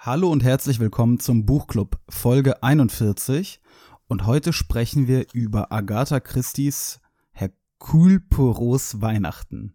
Hallo und herzlich willkommen zum Buchclub Folge 41 und heute sprechen wir über Agatha Christie's Hercule Weihnachten.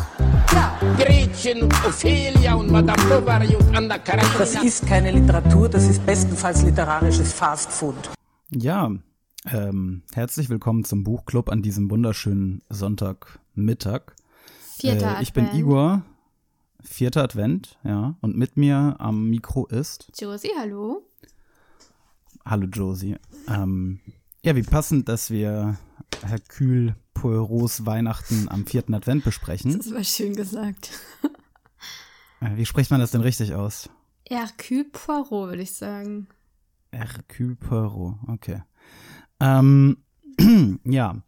Gretchen und Ophelia und Madame Bovary und Anna Karenina. Das ist keine Literatur, das ist bestenfalls literarisches Fastfood. Ja, ähm, herzlich willkommen zum Buchclub an diesem wunderschönen Sonntagmittag. Vierter Äh, ich bin Advent. Igor, vierter Advent, ja, und mit mir am Mikro ist, Josie, hallo. hallo Josie, ähm, ja, wie passend, dass wir Hercule Poirots Weihnachten am vierten Advent besprechen. Das war schön gesagt. Wie spricht man das denn richtig aus? Hercule Poirot, würde ich sagen. Hercule Poirot, okay. Ähm, ja,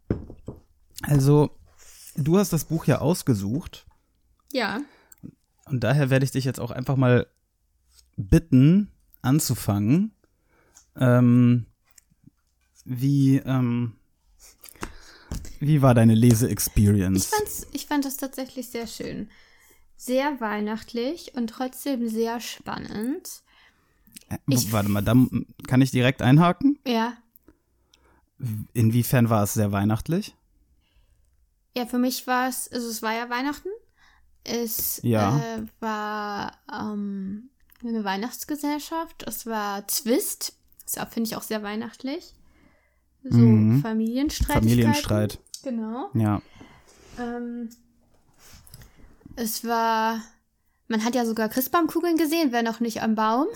also du hast das Buch ja ausgesucht Ja. und daher werde ich dich jetzt auch einfach mal bitten, anzufangen. Ähm, wie, ähm, wie war deine Ich, Lese-Experience? fand's, ich fand das tatsächlich sehr schön. Sehr weihnachtlich und trotzdem sehr spannend. ich- Warte mal, da kann ich direkt einhaken? Ja. Inwiefern war es sehr weihnachtlich? Ja, für mich war es, also es war ja Weihnachten. Es Ja. äh, war ähm, eine Weihnachtsgesellschaft. Es war Zwist. Das finde ich auch sehr weihnachtlich. So Mhm. Familienstreitigkeiten. Familienstreit. Genau. Ja. Ähm, es war, man hat ja sogar Christbaumkugeln gesehen, wenn auch nicht am Baum.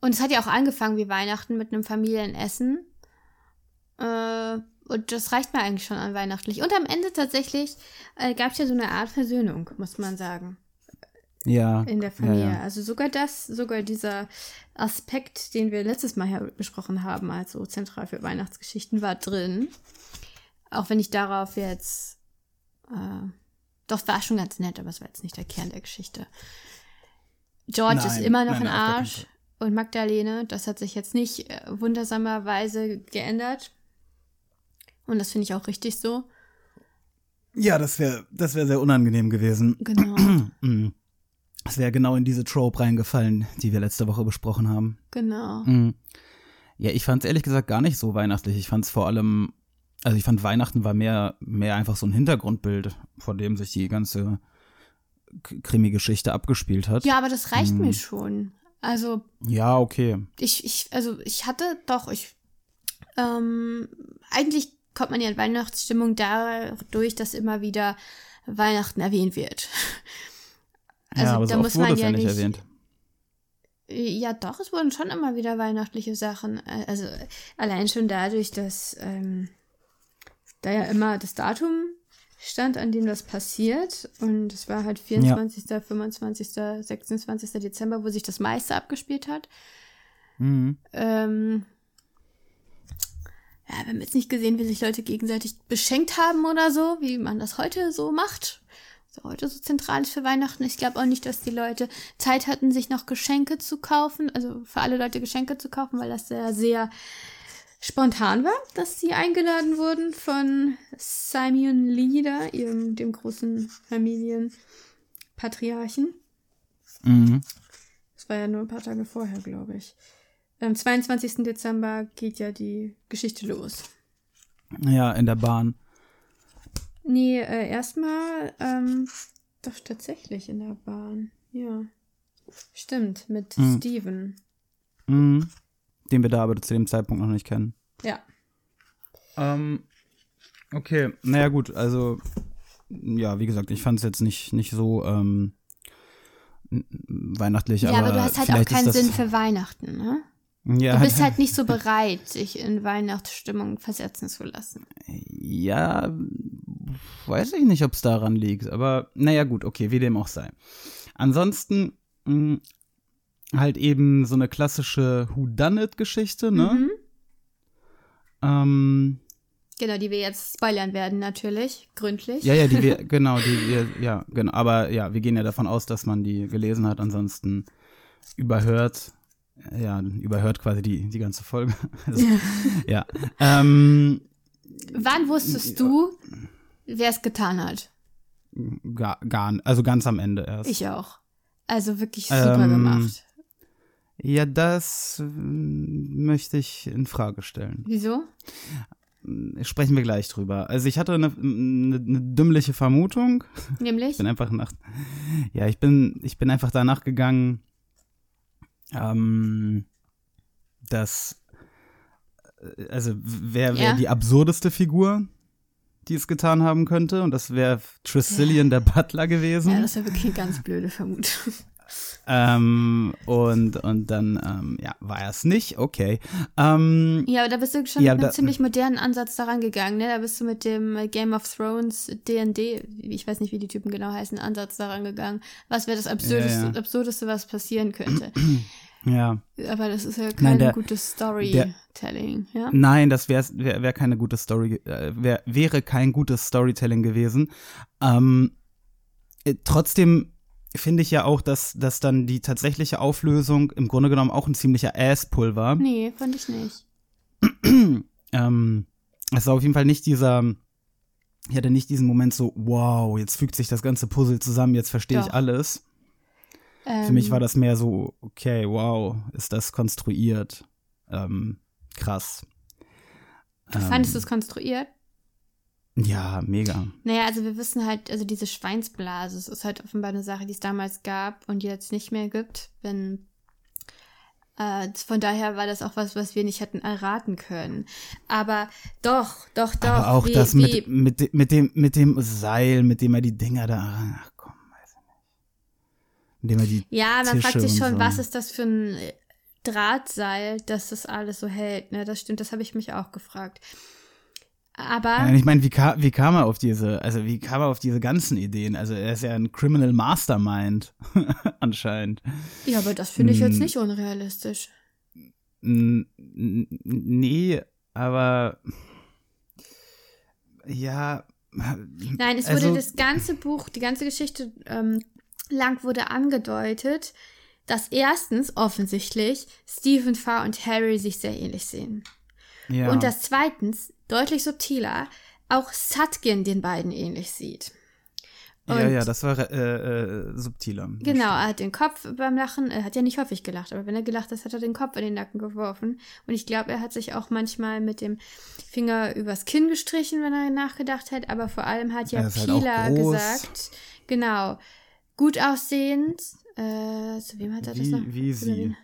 Und es hat ja auch angefangen wie Weihnachten mit einem Familienessen. Äh, und das reicht mir eigentlich schon an weihnachtlich. Und am Ende tatsächlich äh, gab es ja so eine Art Versöhnung, muss man sagen, Ja. in der Familie. Ja, ja. Also sogar das, sogar dieser Aspekt, den wir letztes Mal ja besprochen haben, also zentral für Weihnachtsgeschichten, war drin. Auch wenn ich darauf jetzt, äh, doch, war schon ganz nett, aber es war jetzt nicht der Kern der Geschichte. George Nein, ist immer noch nein, ein Arsch und Magdalene, das hat sich jetzt nicht äh, wundersamerweise geändert. Und das finde ich auch richtig so. Ja, das wäre das wär sehr unangenehm gewesen. Genau, Mm. Es wäre genau in diese Trope reingefallen, die wir letzte Woche besprochen haben. genau. Mm. Ja, ich fand es ehrlich gesagt gar nicht so weihnachtlich. Ich fand es vor allem, also ich fand Weihnachten war mehr, mehr einfach so ein Hintergrundbild, vor dem sich die ganze Krimi-Geschichte abgespielt hat. Ja, aber das reicht Hm. mir schon. Also Ja, okay. ich, ich, also ich hatte doch, ich, ähm, eigentlich kommt man ja in Weihnachtsstimmung dadurch, dass immer wieder Weihnachten erwähnt wird. Also ja, aber da so muss man ja ja nicht nicht, erwähnt. ja doch, es wurden schon immer wieder weihnachtliche Sachen. Äh, Also allein schon dadurch, dass ähm, da ja immer das Datum stand, an dem das passiert. Und es war halt 24., 25., 26. Dezember, wo sich das meiste abgespielt hat. Mhm. Ähm, ja, wir haben jetzt nicht gesehen, wie sich Leute gegenseitig beschenkt haben oder so, wie man das heute so macht. So heute so zentral ist für Weihnachten. Ich glaube auch nicht, dass die Leute Zeit hatten, sich noch Geschenke zu kaufen, also für alle Leute Geschenke zu kaufen, weil das sehr, sehr spontan war, dass sie eingeladen wurden von Simeon Leader, ihrem, dem großen Familienpatriarchen. Mhm. Das war ja nur ein paar Tage vorher, glaube ich. Am 22. Dezember geht ja die Geschichte los. Ja, in der Bahn. Nee, äh, erstmal, ähm, doch tatsächlich in der Bahn. Ja. Stimmt, mit Mhm. Steven. Mhm. Den wir da aber zu dem Zeitpunkt noch nicht kennen. Ja. Ähm, okay, naja gut, also ja, wie gesagt, ich fand es jetzt nicht, nicht so ähm, weihnachtlich, Ja, aber, aber du hast halt auch keinen Sinn für Weihnachten, ne? ja, Du bist halt nicht so bereit, dich in Weihnachtsstimmung versetzen zu lassen. Ja, weiß ich nicht, ob es daran liegt, aber naja gut, okay, wie dem auch sei. Ansonsten, mh, halt eben so eine klassische Whodunit-Geschichte, ne? Mhm. Ähm, Genau, die wir jetzt spoilern werden, natürlich. Gründlich. ja, ja, die wir, genau, die wir, ja, genau. Aber ja, wir gehen ja davon aus, dass man die gelesen hat, ansonsten überhört, ja, überhört quasi die, die ganze Folge. Also, ja. Ähm, Wann wusstest du, wer es getan hat? gar, gar, also ganz am Ende erst. Ich auch. Also wirklich super Ähm, gemacht. Ja, das ähm, möchte ich in Frage stellen. Wieso? Sprechen wir gleich drüber. Also ich hatte eine, eine, eine dümmliche Vermutung. Nämlich? Ich bin einfach nach, ja, ich bin, ich bin einfach danach gegangen, ähm, dass, äh, also wer wäre Ja. die absurdeste Figur, die es getan haben könnte? Und das wäre Tressilian, der Butler gewesen. Ja, das ist ja wirklich eine ganz blöde Vermutung. Ähm, und, und dann, ähm, ja, war er es nicht, okay. Ähm, Ja, aber da bist du schon Ja, mit einem ziemlich modernen Ansatz daran gegangen, ne? Da bist du mit dem äh, Game of Thrones D&D, ich weiß nicht, wie die Typen genau heißen, Ansatz daran gegangen. Was wäre das Absurdeste, Ja, ja. Absurdeste, was passieren könnte? ja. aber das ist ja kein der- gutes Storytelling, ja? Nein, das wäre wär, wär keine gute Story, äh, wär, wäre kein gutes Storytelling gewesen. Ähm, äh, trotzdem finde ich ja auch, dass, dass dann die tatsächliche Auflösung im Grunde genommen auch ein ziemlicher Ass-Pull war. Nee, fand ich nicht. Ähm, es war auf jeden Fall nicht dieser, ich hatte nicht diesen Moment so, wow, jetzt fügt sich das ganze Puzzle zusammen, jetzt verstehe ich alles. Ähm, Für mich war das mehr so, okay, wow, ist das konstruiert. Ähm, krass. Fandest du Ähm, es konstruiert? Ja, mega. Naja, also wir wissen halt, also diese Schweinsblase, es ist halt offenbar eine Sache, die es damals gab und jetzt nicht mehr gibt. Wenn äh, von daher war das auch was, was wir nicht hätten erraten können. Aber doch, doch, doch. Aber auch wie, das wie, mit, mit, mit, dem, mit dem Seil, mit dem er die Dinger da, ach komm, weiß ich nicht. Mit dem er die Ja, man Tische fragt sich schon, so. was ist das für ein Drahtseil, dass das alles so hält. Ne, das stimmt, das habe ich mich auch gefragt. Aber und ich meine, wie, ka wie kam er auf diese, also wie kam er auf diese ganzen Ideen? Also er ist ja ein Criminal Mastermind, anscheinend. ja, aber das finde ich jetzt Hm. nicht unrealistisch. Nee, aber ja. Nein, es also, wurde das ganze Buch, die ganze Geschichte ähm, lang wurde angedeutet, dass erstens offensichtlich Stephen Farr und Harry sich sehr ähnlich sehen. ja. Und dass zweitens, deutlich subtiler, auch Sutkin den beiden ähnlich sieht. ja, und- ja, das war äh, äh, subtiler. Genau, er hat den Kopf beim Lachen, er hat ja nicht häufig gelacht, aber wenn er gelacht hat, hat er den Kopf in den Nacken geworfen. Und ich glaube, er hat sich auch manchmal mit dem Finger übers Kinn gestrichen, wenn er nachgedacht hat. Aber vor allem hat ja halt Pila groß. gesagt, genau, gut aussehend. Äh, zu wem hat er das Wie- noch? wie sie. Wen?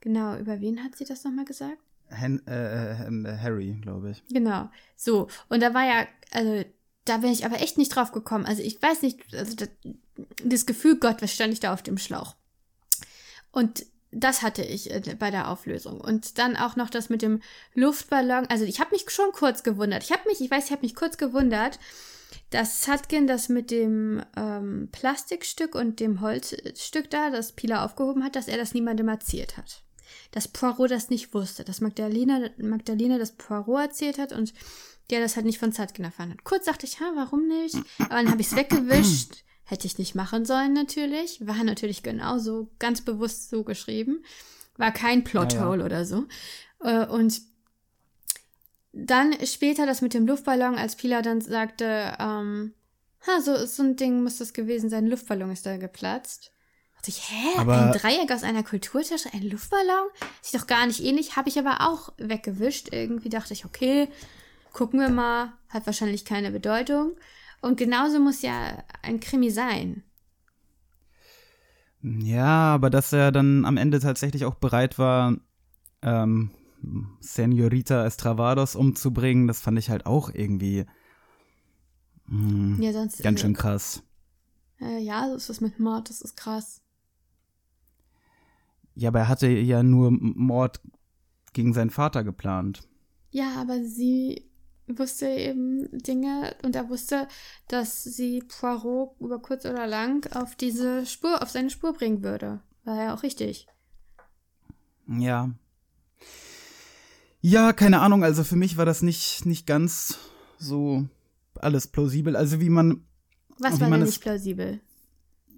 Genau, über wen hat sie das nochmal gesagt? Hen äh, äh, Harry, glaube ich. Genau. So. Und da war ja, also, da bin ich aber echt nicht drauf gekommen. Also, ich weiß nicht, also, das, das Gefühl, Gott, was stand ich da auf dem Schlauch? Und das hatte ich äh, bei der Auflösung. Und dann auch noch das mit dem Luftballon. Also, ich habe mich schon kurz gewundert. Ich habe mich, ich weiß, ich habe mich kurz gewundert, dass Satkin das mit dem ähm, Plastikstück und dem Holzstück da, das Pila aufgehoben hat, dass er das niemandem erzählt hat. Dass Poirot das nicht wusste, dass Magdalena, Magdalena das Poirot erzählt hat und der das halt nicht von Satkin erfahren hat. Kurz dachte ich, ha, warum nicht? Aber dann habe ich es weggewischt. Hätte ich nicht machen sollen natürlich. War natürlich genauso ganz bewusst so geschrieben. War kein Plothole oder so. Äh, Und dann später das mit dem Luftballon, als Pila dann sagte, ähm, ha, so, so ein Ding muss das gewesen sein, Luftballon ist da geplatzt. Ich, hä? Aber- ein Dreieck aus einer Kulturtasche, ein Luftballon? Sieht doch gar nicht ähnlich, habe ich aber auch weggewischt. Irgendwie dachte ich, okay, gucken wir mal, hat wahrscheinlich keine Bedeutung. Und genauso muss ja ein Krimi sein. Ja, aber dass er dann am Ende tatsächlich auch bereit war, ähm, Senorita Estravados umzubringen, das fand ich halt auch irgendwie hm, Ja, ganz schön krass. Äh, ja, so ist das mit Mord, das ist krass. Ja, aber er hatte ja nur Mord gegen seinen Vater geplant. Ja, aber sie wusste eben Dinge und er wusste, dass sie Poirot über kurz oder lang auf diese Spur, auf seine Spur bringen würde. War ja auch richtig. Ja. Ja, keine Ahnung, also für mich war das nicht, nicht ganz so alles plausibel. Also wie man. Was war denn nicht plausibel?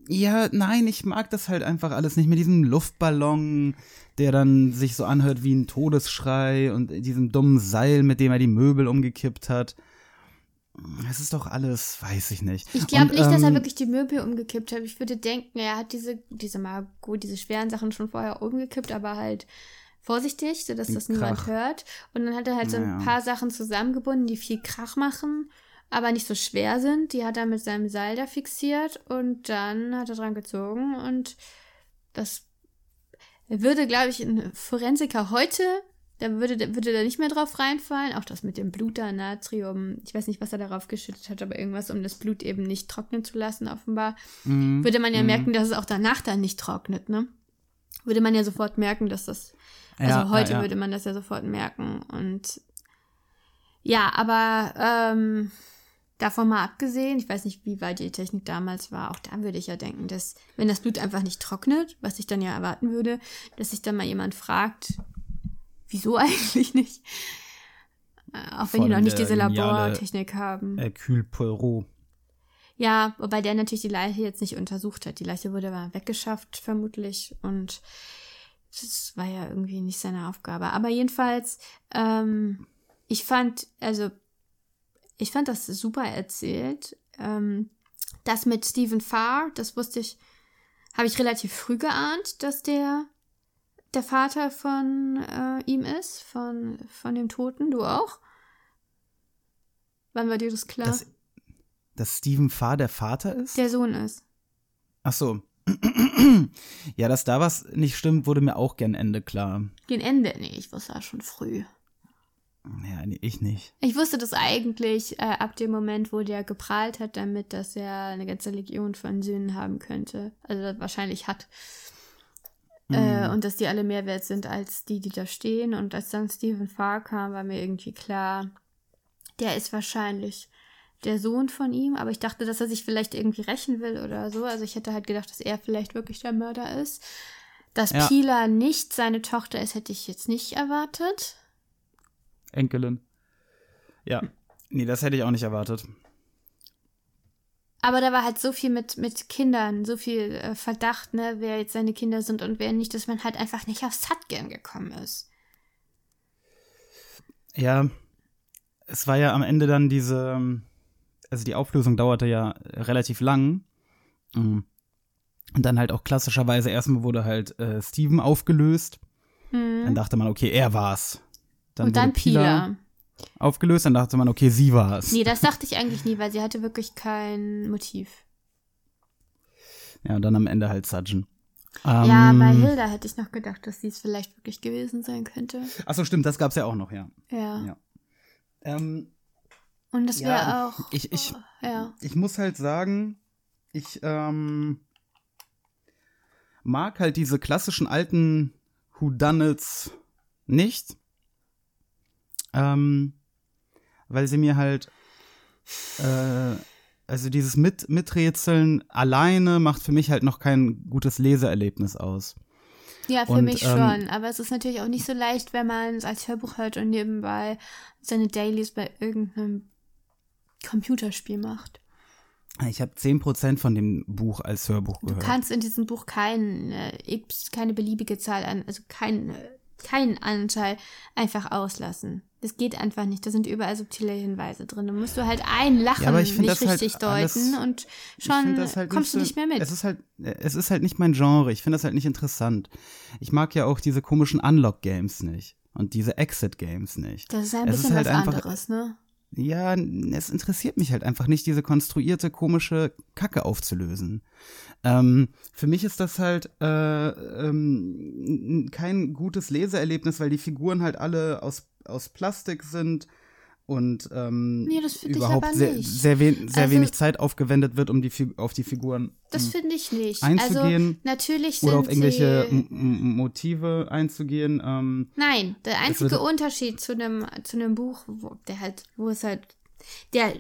Ja, nein, ich mag das halt einfach alles nicht mit diesem Luftballon, der dann sich so anhört wie ein Todesschrei und diesem dummen Seil, mit dem er die Möbel umgekippt hat. Es ist doch alles, weiß ich nicht. Ich glaube nicht, dass er ähm, wirklich die Möbel umgekippt hat. Ich würde denken, er hat diese, diese Margot, diese schweren Sachen schon vorher umgekippt, aber halt vorsichtig, sodass das niemand Krach. hört. Und dann hat er halt so ein paar Sachen zusammengebunden, die viel Krach machen, aber nicht so schwer sind. Die hat er mit seinem Seil da fixiert und dann hat er dran gezogen und das würde, glaube ich, ein Forensiker heute, da würde, würde da nicht mehr drauf reinfallen. Auch das mit dem Blut da, Natrium, ich weiß nicht, was er darauf geschüttet hat, aber irgendwas, um das Blut eben nicht trocknen zu lassen, offenbar. Mhm. Würde man ja merken, dass es auch danach dann nicht trocknet, ne? Würde man ja sofort merken, dass das. Also Ja, heute ja, ja. würde man das ja sofort merken. Und ja, aber ähm, davon mal abgesehen, ich weiß nicht, wie weit die Technik damals war, auch da würde ich ja denken, dass, wenn das Blut einfach nicht trocknet, was ich dann ja erwarten würde, dass sich dann mal jemand fragt, wieso eigentlich nicht? Äh, Auch wenn Vor die noch nicht diese Labortechnik haben. Poirot. Ja, wobei der natürlich die Leiche jetzt nicht untersucht hat. Die Leiche wurde aber weggeschafft, vermutlich. Und das war ja irgendwie nicht seine Aufgabe. Aber jedenfalls, ähm, ich fand, also, ich fand das super erzählt. Ähm, das mit Stephen Farr, das wusste ich, habe ich relativ früh geahnt, dass der der Vater von äh, ihm ist, von, von dem Toten. Du auch? Wann war dir das klar? Dass, dass Stephen Farr der Vater ist? der Sohn ist. Ach so. ja, dass da was nicht stimmt, wurde mir auch gern Ende klar. Den Ende, nee, ich wusste das schon früh. Ja, nee, ich nicht. Ich wusste das eigentlich äh, ab dem Moment, wo der geprahlt hat damit, dass er eine ganze Legion von Söhnen haben könnte. Also wahrscheinlich hat. Äh, und dass die alle mehr wert sind als die, die da stehen. Und als dann Stephen Farr kam, war mir irgendwie klar, der ist wahrscheinlich der Sohn von ihm. Aber ich dachte, dass er sich vielleicht irgendwie rächen will oder so. Also ich hätte halt gedacht, dass er vielleicht wirklich der Mörder ist. Dass Ja. Pila nicht seine Tochter ist, hätte ich jetzt nicht erwartet. Enkelin. Ja. Nee, das hätte ich auch nicht erwartet. Aber da war halt so viel mit, mit Kindern, so viel äh, Verdacht, ne, wer jetzt seine Kinder sind und wer nicht, dass man halt einfach nicht auf Satgern gekommen ist. Ja, es war ja am Ende dann diese, ähm, also die Auflösung dauerte ja relativ lang. Mhm. Und dann halt auch klassischerweise erstmal wurde halt äh, Steven aufgelöst. Dann dachte man, okay, er war's. Dann und dann Pila aufgelöst, dann dachte man, okay, sie war's. Nee, das dachte ich eigentlich nie, weil sie hatte wirklich kein Motiv. Ja, und dann am Ende halt Sudgen. ja, Ähm, bei Hilda hätte ich noch gedacht, dass sie es vielleicht wirklich gewesen sein könnte. Achso, stimmt, das gab's ja auch noch, ja. Ja. Ja. Ähm, Und das wäre Ja, auch. ich- ich- ja. ich muss halt sagen, ich ähm, mag halt diese klassischen alten Whodunits nicht. Ähm, weil sie mir halt äh, also dieses Mit Miträtseln alleine macht für mich halt noch kein gutes Leseerlebnis aus. Ja, für Und, mich ähm, schon. Aber es ist natürlich auch nicht so leicht, wenn man es als Hörbuch hört und nebenbei seine Dailies bei irgendeinem Computerspiel macht. Ich habe 10% von dem Buch als Hörbuch Du gehört. kannst in diesem Buch kein, äh, keine beliebige Zahl an, also kein, äh, keinen Anteil einfach auslassen. Das geht einfach nicht. Da sind überall subtile Hinweise drin. Da musst du halt ein Lachen Ja, nicht halt richtig alles- deuten und Ich schon halt kommst so- du nicht mehr mit. Es ist halt, es ist halt nicht mein Genre. Ich finde das halt nicht interessant. Ich mag ja auch diese komischen Unlock-Games nicht. Und diese Exit-Games nicht. das ist ein es ist halt was einfach- anderes, ne? Ja, es interessiert mich halt einfach nicht, diese konstruierte, komische Kacke aufzulösen. Ähm, für mich ist das halt äh, ähm, kein gutes Leseerlebnis, weil die Figuren halt alle aus, aus Plastik sind und ähm, Nee, überhaupt sehr, sehr, wen sehr Also- wenig Zeit aufgewendet wird, um die, Fi- auf die Figuren Das finde ich nicht. einzugehen also natürlich sind oder auf irgendwelche Motive einzugehen. Ähm, Nein, der einzige Unterschied zu einem zu einem Buch, wo der halt, wo es halt der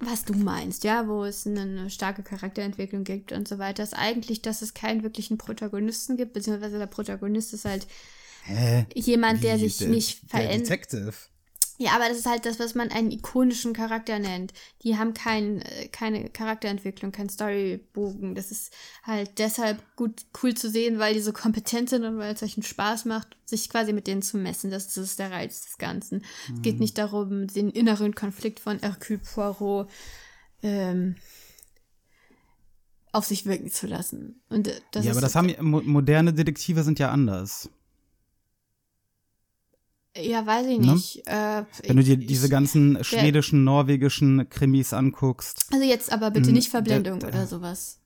was du meinst, ja, wo es eine starke Charakterentwicklung gibt und so weiter, ist eigentlich, dass es keinen wirklichen Protagonisten gibt, beziehungsweise der Protagonist ist halt Hä? jemand, der Wie, sich nicht Der verändert. Detective. Ja, aber das ist halt das, was man einen ikonischen Charakter nennt. Die haben kein, äh, keine Charakterentwicklung, kein Storybogen. Das ist halt deshalb gut cool zu sehen, weil die so kompetent sind und weil es euch einen Spaß macht, sich quasi mit denen zu messen. Das, das ist der Reiz des Ganzen. Es geht nicht darum, den inneren Konflikt von Hercule Poirot ähm, auf sich wirken zu lassen. Und äh, das ja, aber das haben mo moderne Detektive sind ja anders. Ja, weiß ich Ne? nicht. Äh, Wenn du dir ich- diese ganzen schwedischen, norwegischen Krimis anguckst. Also jetzt aber bitte Mm, nicht Verblendung der- oder sowas.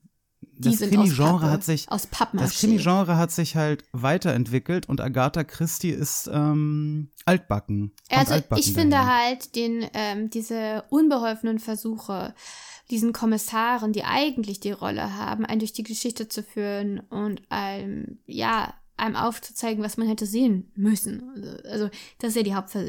Die Das Krimi-Genre hat sich aus Pappmaché. Das Krimi-Genre hat sich halt weiterentwickelt und Agatha Christie ist ähm, altbacken. Also altbacken ich finde daher. halt den ähm, diese unbeholfenen Versuche, diesen Kommissaren, die eigentlich die Rolle haben, einen durch die Geschichte zu führen und einem ja einem aufzuzeigen, was man hätte sehen müssen. Also, das ist ja die Hauptver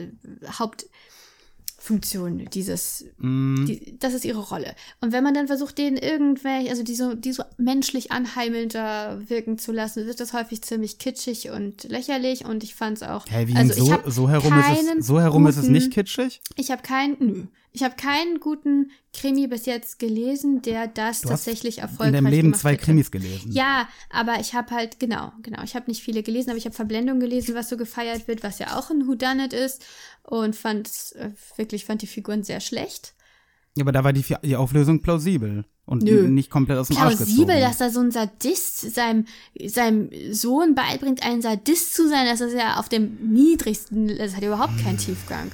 Hauptfunktion dieses Mm, die, das ist ihre Rolle. Und wenn man dann versucht, den irgendwelche, also die so, die so menschlich anheimelnder wirken zu lassen, wird das häufig ziemlich kitschig und lächerlich. Und ich fand es auch. Hä, wie also so, so herum ist es, so herum ist es guten- nicht kitschig? Ich habe keinen, nö. Ich habe keinen guten Krimi bis jetzt gelesen, der das Du hast tatsächlich erfolgreich In deinem Leben gemacht zwei hätte. Krimis gelesen. Ja, aber ich habe halt, genau, genau. Ich habe nicht viele gelesen, aber ich habe Verblendung gelesen, was so gefeiert wird, was ja auch ein Whodunit ist. Und fand äh, wirklich, fand die Figuren sehr schlecht. Ja, aber da war die, die Auflösung plausibel und Nö. nicht komplett aus dem Arsch Plausibel, gezogen. dass da so ein Sadist seinem, seinem Sohn beibringt, ein Sadist zu sein, das ist ja auf dem niedrigsten, das hat ja überhaupt keinen Tiefgang.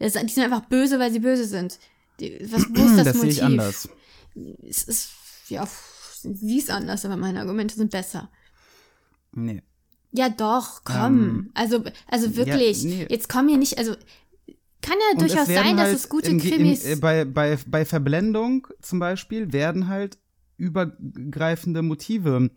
Das, die sind einfach böse, weil sie böse sind. Die, was, wo ist das, das sehe Motiv? ich anders. Es ist, ja, sie ist anders, aber meine Argumente sind besser. Nee. Ja, doch, komm. also, also wirklich, Ähm, nee. jetzt komm hier nicht, also, kann ja Und durchaus sein, dass halt es gute im, Krimis Im, äh, bei, bei, bei Verblendung zum Beispiel werden halt übergreifende Motive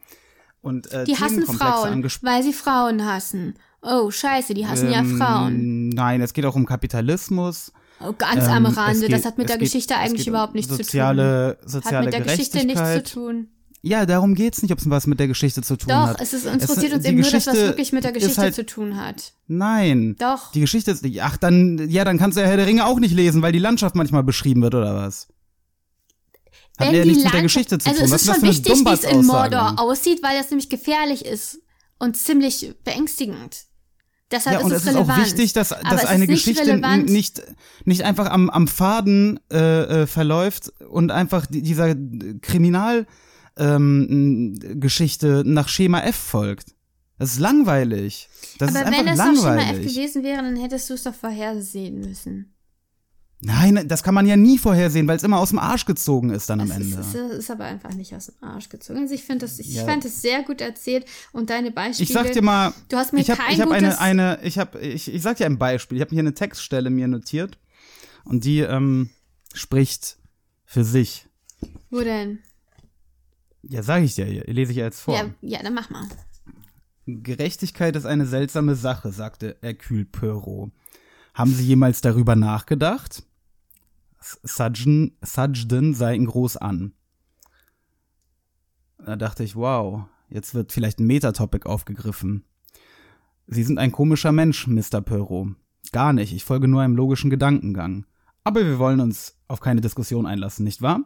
und äh, Die hassen Frauen, weil sie Frauen hassen. Oh, scheiße, die hassen ja Ähm, Frauen. Nein, es geht auch um Kapitalismus. Oh, ganz am Ähm, Rande. geht- das hat mit der geht- Geschichte es eigentlich überhaupt nichts soziale, zu tun. Soziale Hat mit der Geschichte nichts zu tun. Ja, darum geht's nicht, ob es was mit der Geschichte zu tun Doch, hat. es ist, uns Es- interessiert uns eben nur das, was Geschichte wirklich mit der Geschichte halt- zu tun hat. Nein. Doch. Die Geschichte ist nicht. Ach, dann, ja, dann kannst du ja Herr der Ringe auch nicht lesen, weil die Landschaft manchmal beschrieben wird, oder was? Hat ja nichts mit der Geschichte zu also tun. es was ist schon wichtig, wie es in? Mordor aussieht, weil das nämlich gefährlich ist und ziemlich beängstigend. Deshalb Ja, und ist es es ist relevant. auch wichtig, dass, Aber dass eine nicht Geschichte relevant. nicht, nicht einfach am, am Faden äh, äh, verläuft und einfach die, dieser Kriminalgeschichte ähm, nach Schema F folgt. Das ist langweilig. Das Aber ist wenn das noch Schema F langweilig. gewesen wäre, dann hättest du es doch vorhersehen müssen. Nein, das kann man ja nie vorhersehen, weil es immer aus dem Arsch gezogen ist dann am Es Ende. es ist aber einfach nicht aus dem Arsch gezogen. Also ich finde das, ich Ja. fand es sehr gut erzählt und deine Beispiele. Ich sag dir mal, du hast mir ich habe kein ich hab eine, eine, ich habe, ich, ich sag dir ein Beispiel. Ich habe hier eine Textstelle mir notiert und die ähm, spricht für sich. wo denn? Ja, sage ich dir, hier, lese ich jetzt vor. Ja, ja, dann mach mal. Gerechtigkeit ist eine seltsame Sache, sagte Hercule Poirot. Haben Sie jemals darüber nachgedacht? Sudgeon, Sudgeon sah ihn groß an. Da dachte ich, wow, jetzt wird vielleicht ein Metatopic aufgegriffen. Sie sind ein komischer Mensch, Mr. Poirot. Gar nicht, ich folge nur einem logischen Gedankengang. Aber wir wollen uns auf keine Diskussion einlassen, nicht wahr?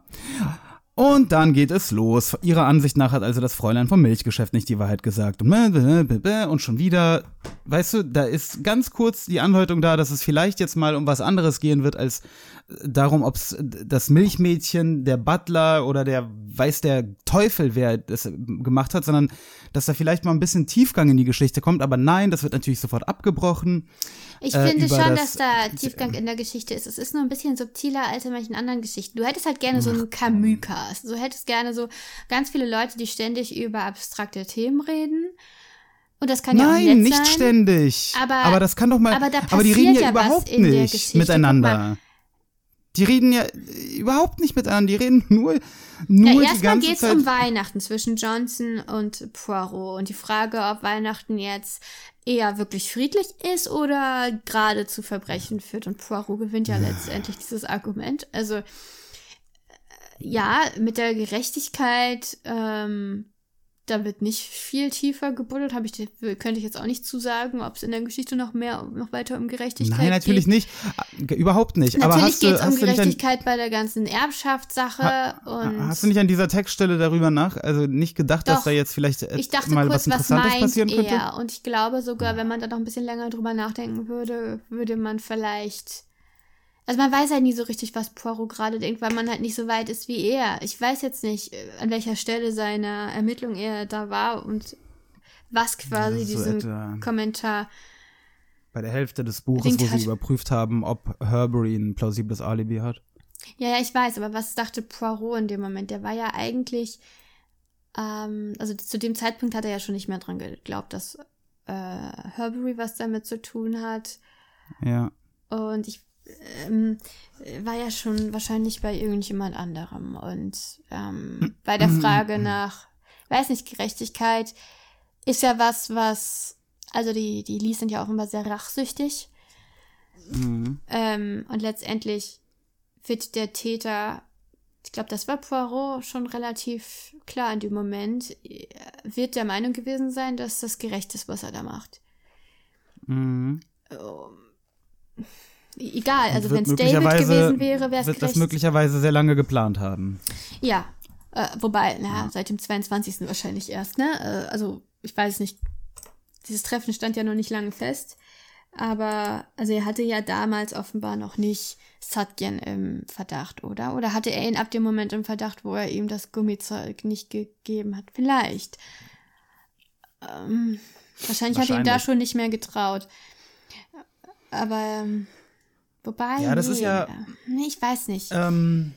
Und dann geht es los. Ihrer Ansicht nach hat also das Fräulein vom Milchgeschäft nicht die Wahrheit gesagt. Und schon wieder, weißt du, da ist ganz kurz die Andeutung da, dass es vielleicht jetzt mal um was anderes gehen wird, als darum, ob es das Milchmädchen, der Butler oder der weiß der Teufel, wer das gemacht hat, sondern dass da vielleicht mal ein bisschen Tiefgang in die Geschichte kommt. Aber nein, das wird natürlich sofort abgebrochen. Ich Äh, finde schon, das- dass da Tiefgang in der Geschichte ist. Es ist nur ein bisschen subtiler als in manchen anderen Geschichten. Du hättest halt gerne so einen Camus-Cast. Du hättest gerne so ganz viele Leute, die ständig über abstrakte Themen reden. Und das kann ja auch Nein, nett nicht sein. ständig. Aber- das kann doch mal. aber da aber die reden ja ja überhaupt nicht miteinander. Die reden ja überhaupt nicht miteinander. Die reden nur, nur Ja, die erstmal ganze geht's Zeit. um Weihnachten zwischen Johnson und Poirot und die Frage, ob Weihnachten jetzt eher wirklich friedlich ist oder gerade zu Verbrechen führt. Und Poirot gewinnt ja letztendlich dieses Argument. Also äh, ja, mit der Gerechtigkeit, ähm, da wird nicht viel tiefer gebuddelt, habe ich könnte ich jetzt auch nicht zusagen, ob es in der Geschichte noch mehr noch weiter um Gerechtigkeit Nein, natürlich geht. nicht. Äh, Überhaupt nicht. Aber Natürlich hast geht du, es um hast nicht an, Gerechtigkeit bei der ganzen Erbschaftssache und hast du nicht an dieser Textstelle darüber nach, also nicht gedacht, dass Doch. da jetzt vielleicht äh, ich dachte mal kurz, was was, Interessantes meint passieren könnte? er? Und ich glaube sogar, wenn man da noch ein bisschen länger drüber nachdenken würde, würde man vielleicht. Also man weiß halt nie so richtig, was Poirot gerade denkt, weil man halt nicht so weit ist wie er. Ich weiß jetzt nicht, äh, an welcher Stelle seiner Ermittlung er da war und was quasi so diesen Kommentar. Bei der Hälfte des Buches, wo hat. sie überprüft haben, ob Herbury ein plausibles Alibi hat. Ja, ja, ich weiß, aber was dachte Poirot in dem Moment? Der war ja eigentlich, ähm, also zu dem Zeitpunkt hat er ja schon nicht mehr dran geglaubt, dass äh, Herbury was damit zu tun hat. Ja. Und ich ähm, war ja schon wahrscheinlich bei irgendjemand anderem. Und ähm, bei der Frage nach, weiß nicht, Gerechtigkeit ist ja was, was, also die, die Lees sind ja auch immer sehr rachsüchtig. Mhm. Ähm, und letztendlich wird der Täter, ich glaube, das war Poirot schon relativ klar in dem Moment, äh, wird der Meinung gewesen sein, dass das gerecht ist, was er da macht. Mhm. Egal, also wenn es David gewesen wäre, wäre es Wird das möglicherweise sehr lange geplant haben. Ja, äh, wobei, na, seit dem 22. wahrscheinlich erst, ne? Äh, also, ich weiß nicht, dieses Treffen stand ja noch nicht lange fest. Aber, also er hatte ja damals offenbar noch nicht Satyen im Verdacht, oder? Oder hatte er ihn ab dem Moment im Verdacht, wo er ihm das Gummizeug nicht gegeben hat? Vielleicht. Ähm, wahrscheinlich hat er ihm da Wahrscheinlich. schon nicht mehr getraut. Aber, ähm, wobei. Ja, das nee, ist ja- Nee, ich weiß nicht. Ähm,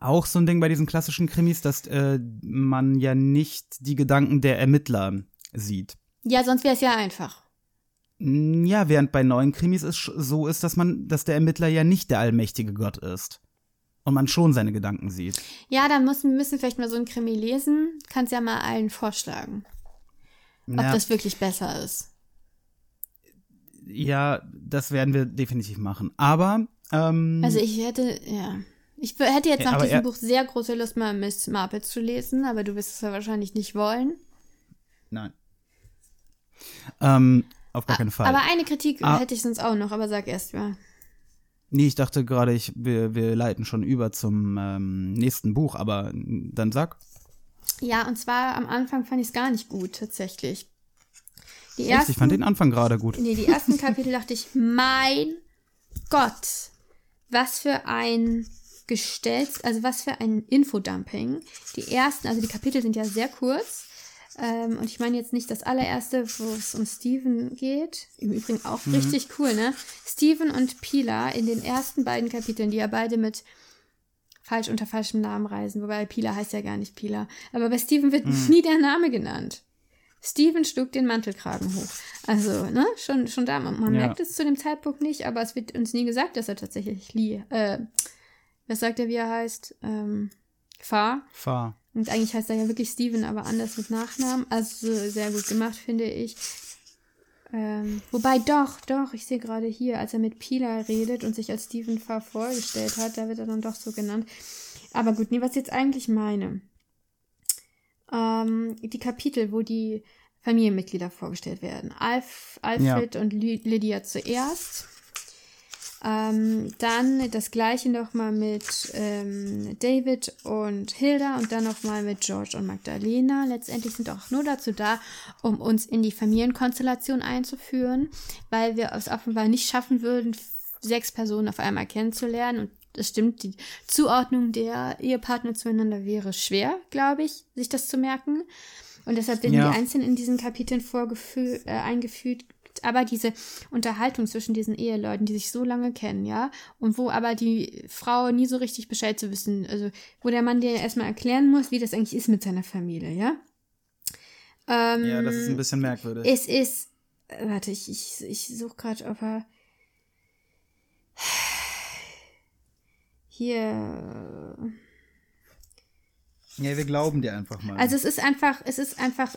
auch so ein Ding bei diesen klassischen Krimis, dass äh, man ja nicht die Gedanken der Ermittler sieht. ja, sonst wäre es ja einfach. Mm, Ja, während bei neuen Krimis es so ist, dass man, dass der Ermittler ja nicht der allmächtige Gott ist. Und man schon seine Gedanken sieht. Ja, dann müssen wir müssen vielleicht mal so ein Krimi lesen. Kannst ja mal allen vorschlagen, ob Ja, das wirklich besser ist. Ja, das werden wir definitiv machen. Aber, ähm, Also ich hätte, ja. Ich hätte jetzt nach diesem er- Buch sehr große Lust, mal Miss Marple zu lesen, aber du wirst es ja wahrscheinlich nicht wollen. nein. Ähm, auf gar keinen Fall. Aber eine Kritik Ah. hätte ich sonst auch noch, aber sag erst mal. Nee, ich dachte gerade, ich, wir, wir leiten schon über zum ähm, nächsten Buch, aber dann sag. Ja, und zwar am Anfang fand ich es gar nicht gut, tatsächlich. Die ersten, ich fand den Anfang gerade gut. Nee, die ersten Kapitel dachte ich, mein Gott, was für ein Gestell, also was für ein Infodumping. Die ersten, also die Kapitel sind ja sehr kurz. Ähm, und ich meine jetzt nicht das allererste, wo es um Steven geht. Im Übrigen auch richtig cool, ne? Steven und Pila in den ersten beiden Kapiteln, die ja beide mit falsch unter falschem Namen reisen, wobei Pila heißt ja gar nicht Pila. Aber bei Steven wird nie der Name genannt. Steven schlug den Mantelkragen hoch. Also, ne, schon, schon da. Man, man Ja. merkt es zu dem Zeitpunkt nicht, aber es wird uns nie gesagt, dass er tatsächlich Lee, äh, was sagt er, wie er heißt? Ähm, Fahr. Fahr. Und eigentlich heißt er ja wirklich Steven, aber anders mit Nachnamen. Also sehr gut gemacht, finde ich. Ähm, wobei doch, doch, ich sehe gerade hier, als er mit Pila redet und sich als Steven Farr vorgestellt hat, da wird er dann doch so genannt. Aber gut, nee, was ich jetzt eigentlich meine. Ähm, die Kapitel, wo die Familienmitglieder vorgestellt werden. Alf, Alfred und Ly- Lydia zuerst. Ähm, dann das gleiche nochmal mit ähm, David und Hilda und dann nochmal mit George und Magdalena. Letztendlich sind auch nur dazu da, um uns in die Familienkonstellation einzuführen, weil wir es offenbar nicht schaffen würden, sechs Personen auf einmal kennenzulernen. Und das stimmt, die Zuordnung der Ehepartner zueinander wäre schwer, glaube ich, sich das zu merken. Und deshalb werden Ja. die einzeln in diesen Kapiteln vorgefü- äh, eingefügt. Aber diese Unterhaltung zwischen diesen Eheleuten, die sich so lange kennen, ja, und wo aber die Frau nie so richtig Bescheid zu wissen, also wo der Mann dir erstmal erklären muss, wie das eigentlich ist mit seiner Familie, ja. Ähm, Ja, das ist ein bisschen merkwürdig. es ist, äh, warte, ich, ich, ich suche gerade, ob er hier ja, wir glauben dir einfach mal. Also es ist einfach, es ist einfach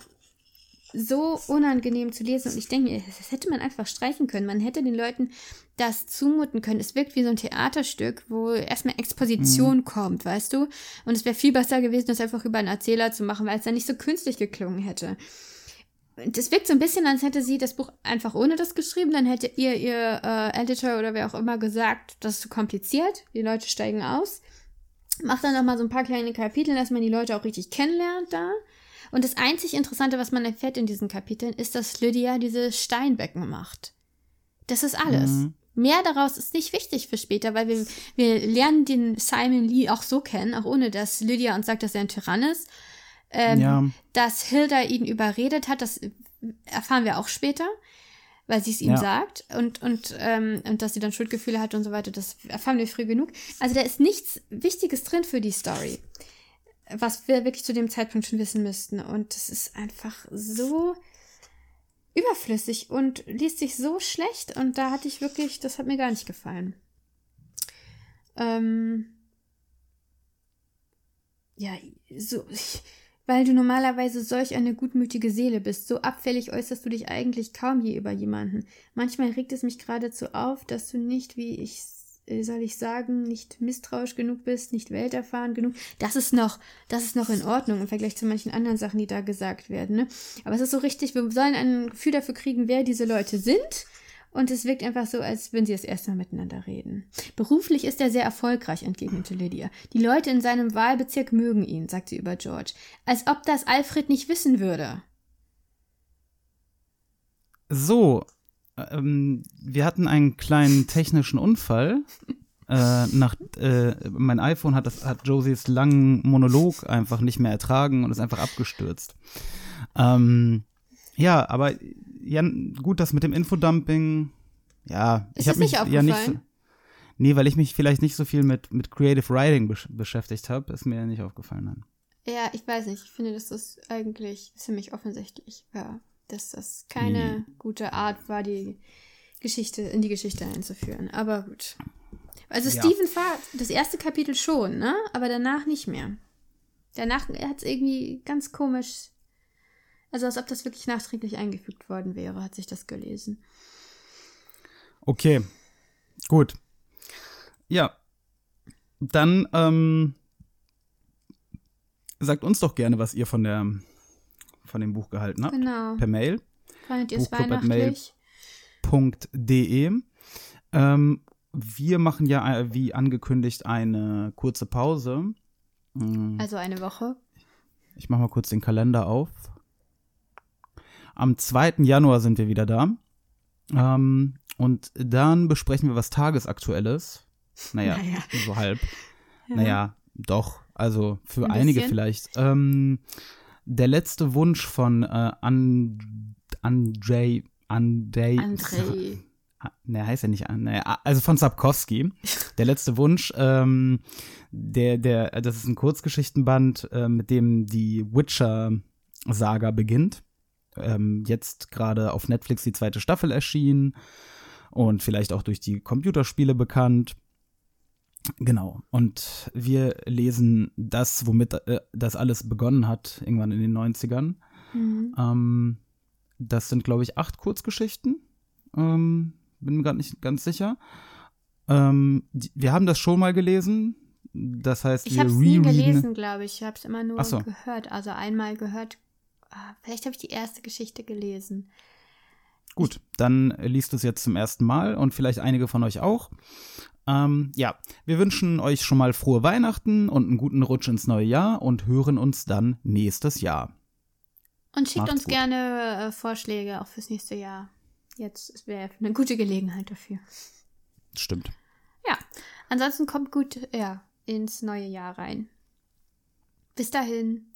so unangenehm zu lesen. Und ich denke mir, das hätte man einfach streichen können. Man hätte den Leuten das zumuten können. Es wirkt wie so ein Theaterstück, wo erstmal Exposition mhm. kommt, weißt du? Und es wäre viel besser gewesen, das einfach über einen Erzähler zu machen, weil es dann nicht so künstlich geklungen hätte. Es wirkt so ein bisschen, als hätte sie das Buch einfach ohne das geschrieben. Dann hätte ihr, ihr äh, Editor oder wer auch immer gesagt, das ist zu kompliziert. Die Leute steigen aus. Macht dann noch mal so ein paar kleine Kapitel, dass man die Leute auch richtig kennenlernt da. Und das einzig Interessante, was man erfährt in diesen Kapiteln, ist, dass Lydia diese Steinbecken macht. Das ist alles. Mhm. Mehr daraus ist nicht wichtig für später, weil wir, wir lernen den Simon Lee auch so kennen, auch ohne dass Lydia uns sagt, dass er ein Tyrann ist. Ähm, ja. Dass Hilda ihn überredet hat, das erfahren wir auch später, weil sie es ihm ja. sagt. Und, und, ähm, und dass sie dann Schuldgefühle hat und so weiter, das erfahren wir früh genug. Also da ist nichts Wichtiges drin für die Story was wir wirklich zu dem Zeitpunkt schon wissen müssten. Und es ist einfach so überflüssig und liest sich so schlecht. Und da hatte ich wirklich, das hat mir gar nicht gefallen. Ähm, ja, so, weil du normalerweise solch eine gutmütige Seele bist, so abfällig äußerst du dich eigentlich kaum je über jemanden. Manchmal regt es mich geradezu auf, dass du nicht, wie ich äh, soll ich sagen, nicht misstrauisch genug bist, nicht welterfahren genug. Das ist noch, das ist noch in Ordnung im Vergleich zu manchen anderen Sachen, die da gesagt werden. Ne? Aber es ist so richtig, wir sollen ein Gefühl dafür kriegen, wer diese Leute sind. Und es wirkt einfach so, als würden sie das erste Mal miteinander reden. Beruflich ist er sehr erfolgreich, entgegnete Lydia. Die Leute in seinem Wahlbezirk mögen ihn, sagt sie über George. Als ob das Alfred nicht wissen würde. So, ähm, wir hatten einen kleinen technischen Unfall. Äh, nach, äh, mein iPhone hat, das, hat Josies langen Monolog einfach nicht mehr ertragen und ist einfach abgestürzt. Ähm, ja, aber ja, gut, das mit dem Infodumping, ja, ist ich habe mich ja nicht. So, nee, weil ich mich vielleicht nicht so viel mit, mit Creative Writing besch beschäftigt habe, ist mir ja nicht aufgefallen. Nein. Ja, ich weiß nicht. Ich finde, das ist eigentlich ziemlich offensichtlich. Ja dass das keine mhm. gute Art war, die Geschichte in die Geschichte einzuführen. Aber gut. Also ja. Stephen Fahrt, das erste Kapitel schon, ne? Aber danach nicht mehr. Danach hat es irgendwie ganz komisch, also als ob das wirklich nachträglich eingefügt worden wäre, hat sich das gelesen. Okay, gut. Ja, dann ähm, sagt uns doch gerne, was ihr von der von dem Buch gehalten habt. Genau. Per Mail. Fandet ihr es weihnachtlich? .de. Ähm, wir machen ja, äh, wie angekündigt, eine kurze Pause. Mhm. Also eine Woche. Ich mache mal kurz den Kalender auf. Am 2. Januar sind wir wieder da. Ähm, und dann besprechen wir was Tagesaktuelles. Naja, naja. so halb. Ja. Naja, doch. Also für Ein einige bisschen. vielleicht. Ähm, der letzte Wunsch von äh, And Andrzej Andrzej Andrzej Ne, heißt ja nicht an. Ne, also von Sapkowski. Der letzte Wunsch, ähm, der, der, das ist ein Kurzgeschichtenband, äh, mit dem die Witcher-Saga beginnt. Ähm, jetzt gerade auf Netflix die zweite Staffel erschienen und vielleicht auch durch die Computerspiele bekannt. Genau. Und wir lesen das, womit äh, das alles begonnen hat, irgendwann in den 90ern. Mhm. Ähm, das sind, glaube ich, acht Kurzgeschichten. Ähm, bin mir gerade nicht ganz sicher. Ähm, die, wir haben das schon mal gelesen. Das heißt, ich habe es nie gelesen, glaube ich. Ich habe es immer nur so. gehört. Also einmal gehört. Ah, vielleicht habe ich die erste Geschichte gelesen. Gut, dann liest du es jetzt zum ersten Mal und vielleicht einige von euch auch. Ähm, ja, wir wünschen euch schon mal frohe Weihnachten und einen guten Rutsch ins neue Jahr und hören uns dann nächstes Jahr. Und schickt Macht's uns gut. gerne äh, Vorschläge auch fürs nächste Jahr. Jetzt wäre eine gute Gelegenheit dafür. Stimmt. Ja, ansonsten kommt gut ja, ins neue Jahr rein. Bis dahin.